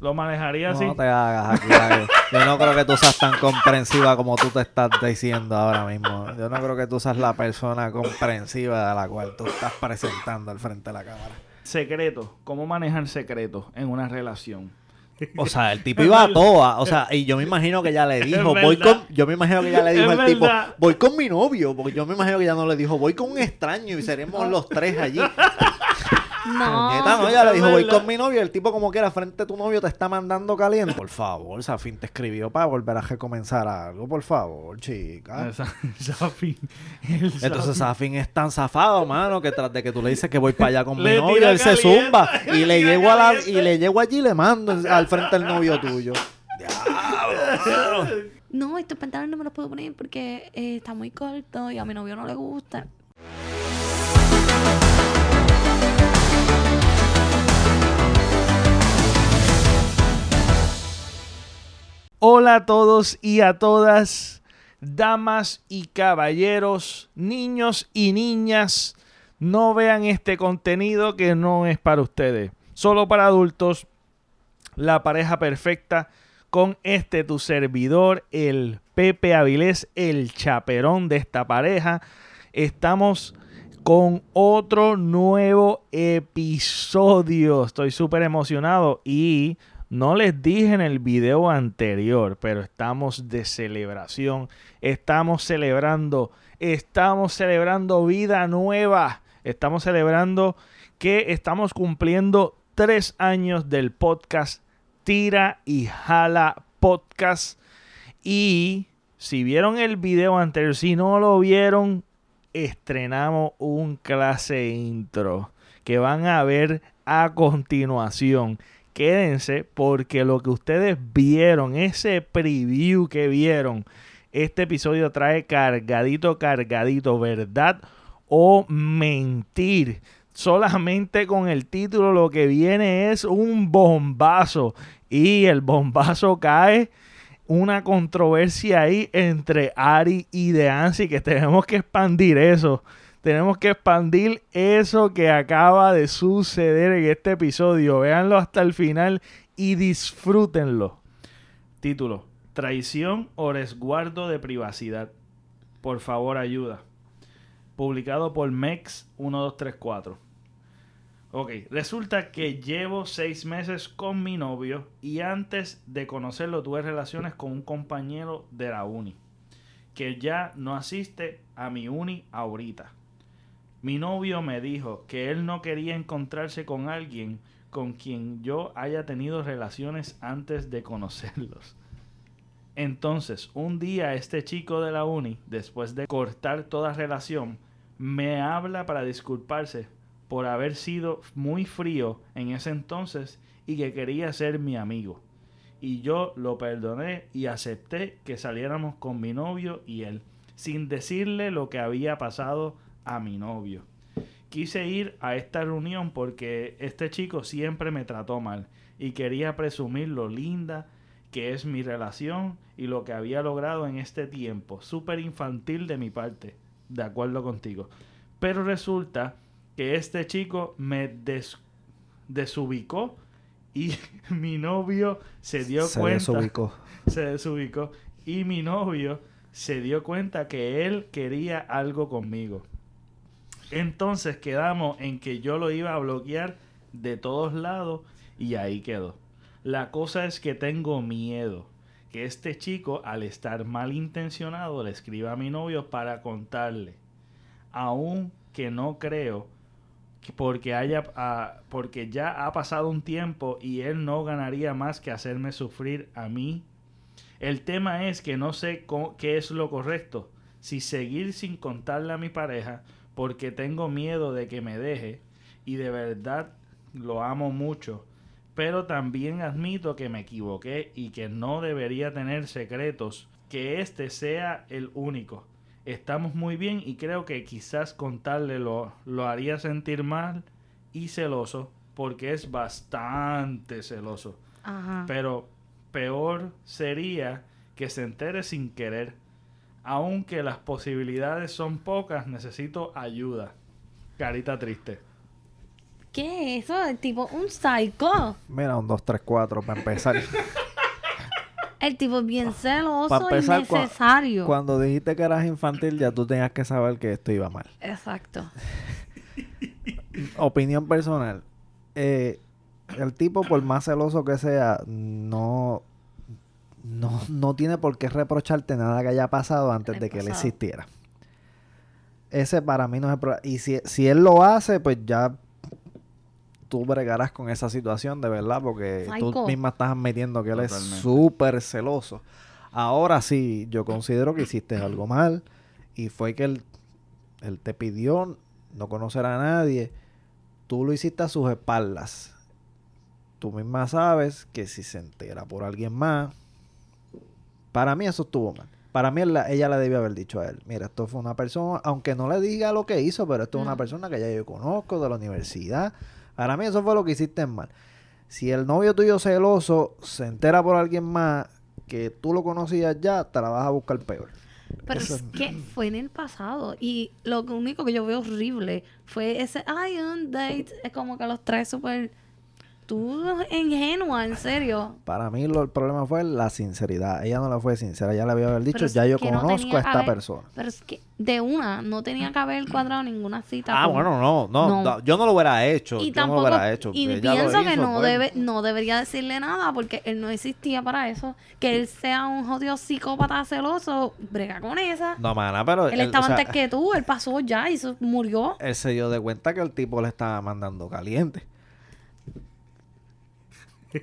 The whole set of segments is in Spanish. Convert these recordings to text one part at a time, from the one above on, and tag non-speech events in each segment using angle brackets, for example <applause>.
¿Lo manejaría así? No te hagas aquí. David. Yo no creo que tú seas tan comprensiva como tú te estás diciendo ahora mismo. Yo no creo que tú seas la persona comprensiva de la cual tú estás presentando al frente de la cámara. Secreto. ¿Cómo manejar secretos en una relación? O sea, el tipo <laughs> iba a toa. O sea, y yo me imagino que ella le dijo, voy con. Yo me imagino que ella le dijo al tipo, voy con mi novio. Porque yo me imagino que ella no le dijo, voy con un extraño y seremos los tres allí. Puñeta, no, ella le dijo, voy con mi novio. El tipo, como que era frente a tu novio, te está mandando caliente. Por favor, Safin te escribió para volver a recomenzar algo. Por favor, chica. <laughs> Esa- Safi. El Entonces Safi. Safin es tan zafado, mano, que tras de que tú le dices que voy para allá con mi novio, él se zumba y le llego a la, caliente. y le llego allí y le mando al frente al novio tuyo. Diablo. No, estos pantalones no me los puedo poner porque eh, está muy corto y a mi novio no le gusta. Hola a todos y a todas, damas y caballeros, niños y niñas. No vean este contenido que no es para ustedes, solo para adultos. La pareja perfecta con este tu servidor, el Pepe Avilés, el chaperón de esta pareja. Estamos con otro nuevo episodio. Estoy súper emocionado y no les dije en el video anterior, pero estamos de celebración. Estamos celebrando, estamos celebrando vida nueva. Estamos celebrando que estamos cumpliendo tres años del podcast Tira y Jala Podcast. Y si vieron el video anterior, si no lo vieron, estrenamos un clase intro que van a ver a continuación. Quédense porque lo que ustedes vieron, ese preview que vieron, este episodio trae cargadito, cargadito, verdad o mentir. Solamente con el título lo que viene es un bombazo y el bombazo cae una controversia ahí entre Ari y Deansi que tenemos que expandir eso. Tenemos que expandir eso que acaba de suceder en este episodio. Véanlo hasta el final y disfrútenlo. Título: Traición o resguardo de privacidad. Por favor, ayuda. Publicado por MEX 1234. Ok, resulta que llevo seis meses con mi novio y antes de conocerlo tuve relaciones con un compañero de la uni que ya no asiste a mi uni ahorita. Mi novio me dijo que él no quería encontrarse con alguien con quien yo haya tenido relaciones antes de conocerlos. Entonces, un día este chico de la uni, después de cortar toda relación, me habla para disculparse por haber sido muy frío en ese entonces y que quería ser mi amigo. Y yo lo perdoné y acepté que saliéramos con mi novio y él, sin decirle lo que había pasado a mi novio. Quise ir a esta reunión porque este chico siempre me trató mal y quería presumir lo linda que es mi relación y lo que había logrado en este tiempo. Súper infantil de mi parte, de acuerdo contigo. Pero resulta que este chico me des- desubicó y <laughs> mi novio se dio Se cuenta desubicó. <laughs> se desubicó y mi novio se dio cuenta que él quería algo conmigo. Entonces quedamos en que yo lo iba a bloquear de todos lados y ahí quedó. La cosa es que tengo miedo que este chico al estar malintencionado le escriba a mi novio para contarle. Aún que no creo que porque haya ah, porque ya ha pasado un tiempo y él no ganaría más que hacerme sufrir a mí. El tema es que no sé qué es lo correcto, si seguir sin contarle a mi pareja porque tengo miedo de que me deje y de verdad lo amo mucho, pero también admito que me equivoqué y que no debería tener secretos, que este sea el único. Estamos muy bien y creo que quizás contarle lo, lo haría sentir mal y celoso porque es bastante celoso. Ajá. Pero peor sería que se entere sin querer. Aunque las posibilidades son pocas, necesito ayuda. Carita triste. ¿Qué es eso? El tipo, un psycho. Mira, un 2, 3, 4 para empezar. El tipo es bien celoso Para y necesario. Cuando dijiste que eras infantil, ya tú tenías que saber que esto iba mal. Exacto. <laughs> Opinión personal. eh, el tipo, por más celoso que sea, no, no, no tiene por qué reprocharte nada que haya pasado antes de que él existiera. Ese para mí no es el problema. Y si, si él lo hace, pues ya tú bregarás con esa situación de verdad, porque tú misma estás admitiendo que él es súper celoso. Ahora sí, yo considero que hiciste algo mal y fue que él, él te pidió no conocer a nadie. Tú lo hiciste a sus espaldas. Tú misma sabes que si se entera por alguien más, para mí eso estuvo mal. Para mí la- ella le debió haber dicho a él, mira, esto fue una persona, aunque no le diga lo que hizo, pero esto es una persona que ya yo conozco de la universidad. Para mí eso fue lo que hiciste mal. Si el novio tuyo celoso se entera por alguien más que tú lo conocías ya, te la vas a buscar peor. Pero Eso es es- que <clears throat> fue en el pasado. Y lo único que yo veo horrible fue ese, ay, un date. Es como que los tres súper... Tú ingenua, en serio. Para mí lo- el problema fue la sinceridad. Ella no le fue sincera. Ella le había haber dicho, ya yo no conozco tenía a esta haber- persona. Pero es que de una, no tenía que haber cuadrado ninguna cita. Ah, con- bueno, no, no, Yo no lo hubiera hecho. Y yo tampoco, no lo hubiera hecho. y pienso que no pues. debe, no debería decirle nada porque él no existía para eso. Que él sea un jodido psicópata celoso, brega con esa. No, mana, pero... él él, estaba o sea, antes que tú, él pasó ya y se murió. Él se dio de cuenta que el tipo le estaba mandando caliente.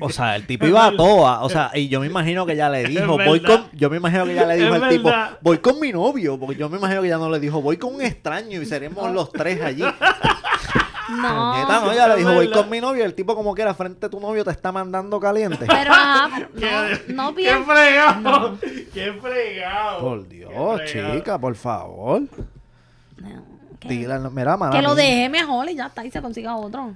O sea, el tipo iba a toa. O sea, y yo me imagino que ella le dijo, voy con. Yo me imagino que ella le dijo al tipo, voy con mi novio. Porque yo me imagino que ella no le dijo, voy con un extraño y seremos los tres allí. <laughs> No. Puñeta, no, ella le dijo, voy con mi novio. y El tipo, como quiera, frente a tu novio te está mandando caliente. Pero ajá, Qué- <laughs> no, no ¡Qué pienso. fregado! ¡Qué fregado! Por Qué Dios, fregado. chica, por favor. No, que, mira, mala que lo deje mejor y ya está y se consiga otro.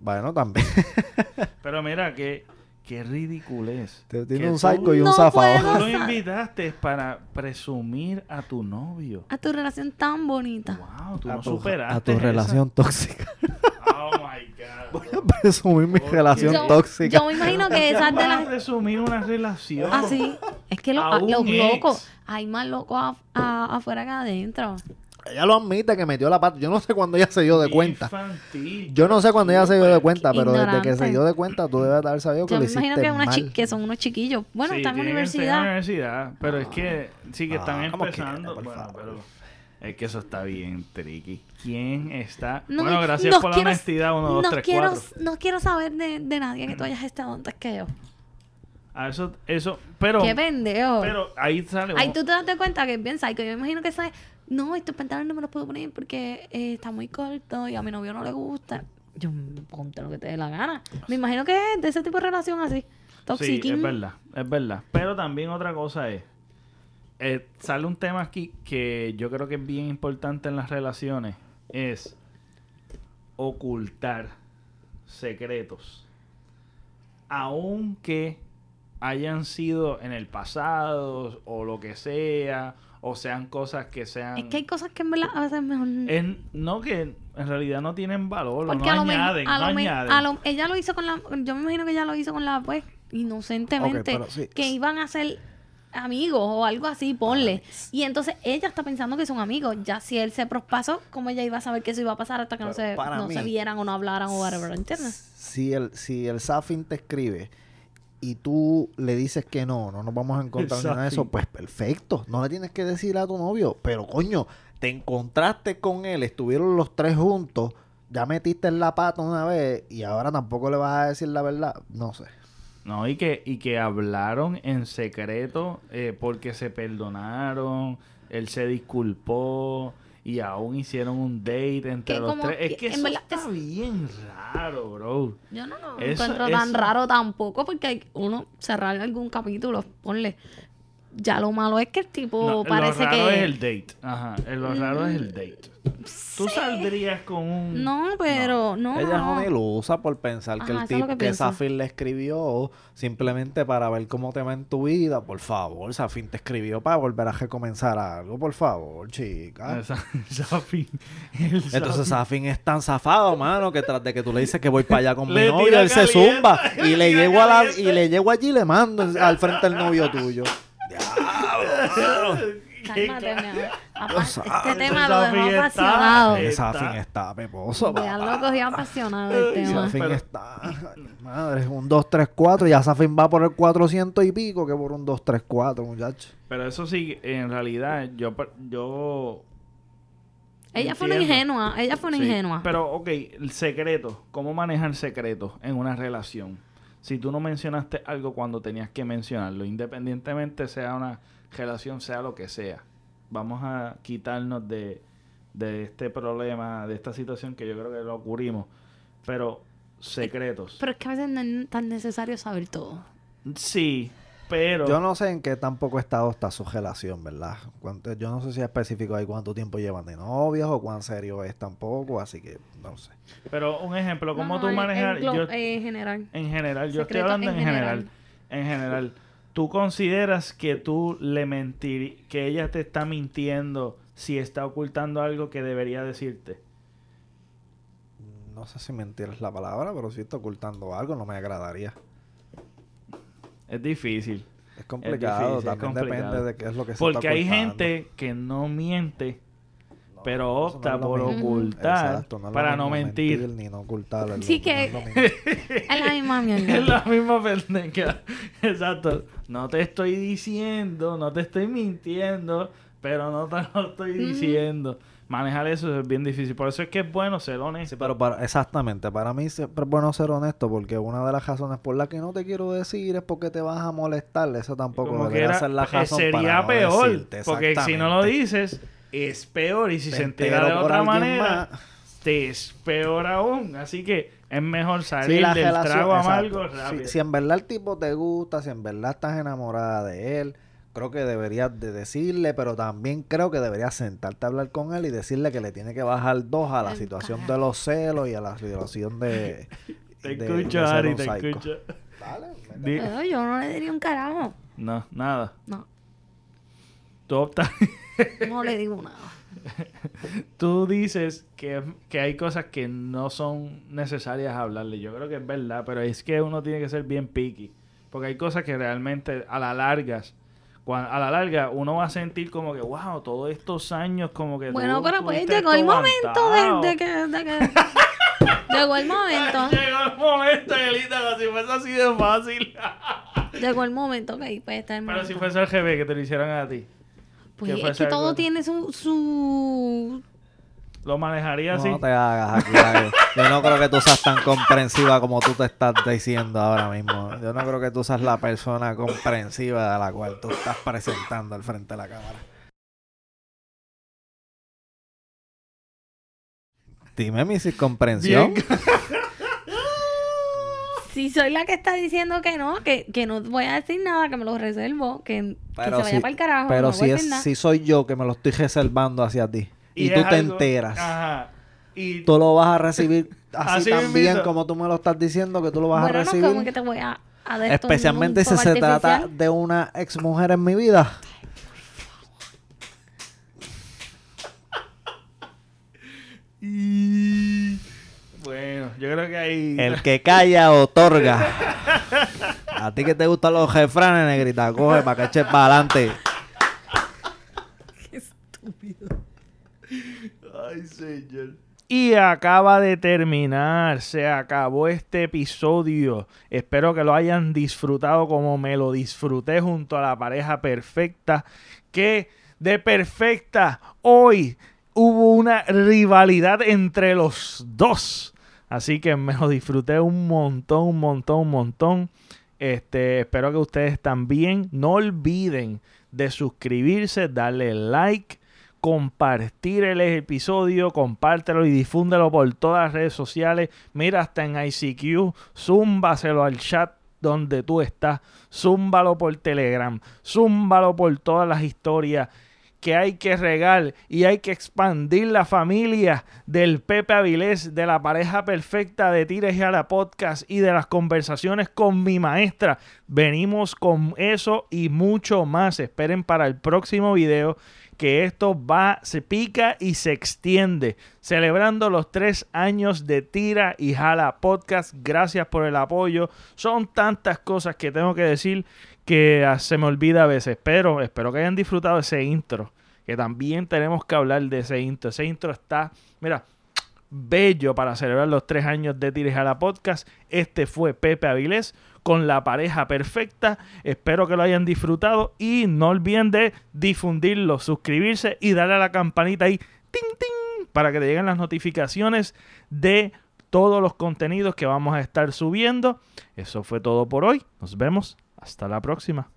Bueno, también. <laughs> Pero mira, qué, qué ridiculez. Te- Tiene Que un psycho y un No zafado. Tú lo invitaste para presumir a tu novio. A tu relación tan bonita. Wow, tú A no tu, superaste a tu esa. relación tóxica. Oh my God. Voy a presumir mi relación Yo, tóxica. yo me imagino que esas de las presumir una relación. Así. Es que lo- A a- los ex. locos. Hay más locos afuera que adentro. Ella lo admite que metió la pata. Yo no sé cuándo ella se dio de cuenta. Infantil. Yo no sé cuándo ella se dio de cuenta, pero desde que se dio de cuenta, tú debes haber sabido que Yo lo me imagino hiciste que, una mal. que son unos chiquillos. Bueno, Sí, están en la universidad. universidad. Pero es que sí que Ah, están ¿cómo empezando. bueno, pero es que eso está bien tricky. ¿Quién está? No, bueno, gracias por la quiero- honestidad. Uno, dos, tres, quiero, cuatro. No quiero saber de, de nadie que tú hayas estado antes que yo. Ah, eso, eso, pero, Qué pendejo. pero ahí sale. Ahí tú te das cuenta que es bien psycho. Yo me imagino que sabes, no, estos pantalones no me los puedo poner porque eh, está muy corto y a mi novio no le gusta. Yo, ponte lo que te dé la gana. Me imagino que es de ese tipo de relación así. Sí, Toxiquín. es verdad, es verdad. Pero también otra cosa es, eh, sale un tema aquí que yo creo que es bien importante en las relaciones, es ocultar secretos. Aunque hayan sido en el pasado o lo que sea, o sean cosas que sean... Es que hay cosas que en verdad a veces es mejor. en- no que en realidad no tienen valor, Porque no a lo añaden, a no lo me- añaden. a lo- ella lo hizo con la, yo me imagino que ella lo hizo con la, pues, inocentemente, Ok, pero sí. que iban a ser amigos o algo así, ponle. Y entonces ella está pensando que son amigos. Ya si él se prospasó, ¿cómo ella iba a saber que eso iba a pasar hasta que no, se, no se vieran o no hablaran o whatever, ¿entiendes? Si el, si el Safin te escribe y tú le dices que no, no nos vamos a encontrar nada de eso, pues perfecto. No le tienes que decir a tu novio, pero coño, te encontraste con él, estuvieron los tres juntos, ya metiste en la pata una vez y ahora tampoco le vas a decir la verdad. No sé. No, y que, y que hablaron en secreto eh, porque se perdonaron, él se disculpó y aún hicieron un date entre Que los como tres. Es que- eso verdad está es- bien raro, bro. Yo no lo Eso- encuentro tan eso- raro tampoco porque hay uno cerrar algún capítulo, ponle. Ya lo malo es que el tipo No, parece lo raro que... es el date. Ajá, el- lo raro es el date. Tú saldrías con un... No, pero no. Ella es no. una ilusa por pensar que el tipo que que. Safin le escribió simplemente para ver cómo te va en tu vida. Por favor, Safin te escribió para volver a recomenzar algo. Por favor, chica. Esa- <laughs> Safi, el Entonces Safi. Safin es tan zafado, mano, que tras de que tú le dices que voy para allá con <laughs> mi novio, él se zumba <laughs> y le llego a la, y le llego allí y le mando al frente al novio tuyo. Cálmate, mi amor. Este tema lo dejó está- apasionado. eh, Safin Está- peposo, Ya lo cogí apasionado el tema. Safin Pero- está. Madre, un 2, 3, 4. Ya Safin va por el 400 y pico que por un 2, 3, 4, muchacho. Pero eso sí, en realidad, yo... yo Ella fue una ingenua. Ella fue una Sí, ingenua. Pero, ok, el secreto. ¿Cómo manejar secretos en una relación? Si tú no mencionaste algo cuando tenías que mencionarlo, independientemente sea una relación, sea lo que sea, vamos a quitarnos de, de este problema, de esta situación que yo creo que lo ocurrimos. Pero, secretos. Pero es que a veces no es tan necesario saber todo. Sí, pero... Yo no sé en qué tampoco estado está su relación, ¿verdad? Cuánto- yo no sé si es específico ahí cuánto tiempo llevan de novios o cuán serio es tampoco, así que no sé. Pero un ejemplo, ¿cómo No, tú en- manejar? En, glo- yo- eh, en general. En general, yo estoy hablando en en general. En general, ¿tú consideras que tú le mentir, que ella te está mintiendo si está ocultando algo que debería decirte? No sé si mentir es la palabra, pero si está ocultando algo, no me agradaría. Es difícil. Es complicado, difícil, es también complicado. depende de qué es lo que se Porque está hay gente que no miente, No, pero no opta por mismo. ocultar Exacto, no para no mentir. Ni no ocultar. es Sí lo- que- no es lo mismo. <laughs> Es la misma mierda. <laughs> Es la misma pendeja. <laughs> Exacto. No te estoy diciendo, no te estoy mintiendo, pero no te lo estoy diciendo. Manejar eso es bien difícil. Por eso es que es bueno ser honesto. Sí, pero para, exactamente, para mí siempre es bueno ser honesto porque una de las razones por las que no te quiero decir es porque te vas a molestar. Eso tampoco debería ser la razón sería para no peor. decirte, porque si no lo dices, es peor. Y si Te se entera de otra manera, más. te es peor aún. Así que es mejor Sí, salir la del relación- trago amargo Si- rápido. Si, en verdad el tipo te gusta, si en verdad estás enamorada de él, creo que deberías de decirle, pero también creo que deberías sentarte a hablar con él y decirle que le tiene que bajar dos a la situación carajo. de los celos y a la situación de... <laughs> Te de- escucho, de Ari, te psycho. escucho. Dale, Pero yo no le diría un carajo. No, nada. No, Tú optas. no le digo nada. <laughs> Tú dices que, que hay cosas que no son necesarias hablarle. Yo creo que es verdad, pero es que uno tiene que ser bien picky. Porque hay cosas que realmente a la largas, cuan- a la larga, uno va a sentir como que, wow, todos estos años como que... Bueno, tú pero pues llegó el momento de, de que, de que- <laughs> Llegó el momento. Llegó el momento, Elita, como si fuese así de fácil. Llegó el <laughs> momento, ok, pues está el pero si momento. fuese al GB que te lo hicieran a ti, Pues que es que todo tiene su, su... ¿lo manejaría así? No te hagas aquí. Yo no creo que tú seas tan comprensiva como tú te estás diciendo ahora mismo. Yo no creo que tú seas la persona comprensiva a la cual tú estás presentando al frente de la cámara. Dime mi comprensión. <laughs> Si soy la que está diciendo que no, que, que no voy a decir nada, que me lo reservo, que, que se vaya si, para el carajo, pero no si, voy a es, si soy yo que me lo estoy reservando hacia ti y, es tú te algo- enteras, Ajá. Y tú lo vas a recibir Así así tan bien mismito. como tú me lo estás diciendo que tú lo vas bueno, a no, recibir. como que te voy a, Especialmente si se trata de una ex mujer en mi vida. Y... Bueno, yo creo que hay... El que calla <laughs> otorga. <laughs> A ti que te gustan los refranes, negrita, coge para que eches para adelante. Ay, señor. Y acaba de terminar, se acabó este episodio. Espero que lo hayan disfrutado como me lo disfruté junto a la pareja perfecta. Que de perfecta hoy hubo una rivalidad entre los dos. Así que me lo disfruté un montón, un montón, un montón. Este, espero que ustedes también no olviden de suscribirse, darle like, compartir el episodio, compártelo y difúndelo por todas las redes sociales. Mira, hasta en ICQ, zúmbaselo al chat donde tú estás. Zúmbalo por Telegram. Zúmbalo por todas las historias que hay que regar y hay que expandir la familia del Pepe Avilés, de la pareja perfecta de Tires y a la podcast y de las conversaciones con mi maestra. Venimos con eso y mucho más. Esperen para el próximo video que esto va, se pica y se extiende. Celebrando los tres años de Tira y Jala Podcast. Gracias por el apoyo. Son tantas cosas que tengo que decir que se me olvida a veces. Pero espero que hayan disfrutado ese intro. Que también tenemos que hablar de ese intro. Ese intro está, mira, bello para celebrar los tres años de Tira y Jala Podcast. Este fue Pepe Avilés con la pareja perfecta. Espero que lo hayan disfrutado y no olviden de difundirlo, suscribirse y darle a la campanita ahí, ting, ting, para que te lleguen las notificaciones de todos los contenidos que vamos a estar subiendo. Eso fue todo por hoy. Nos vemos. Hasta la próxima.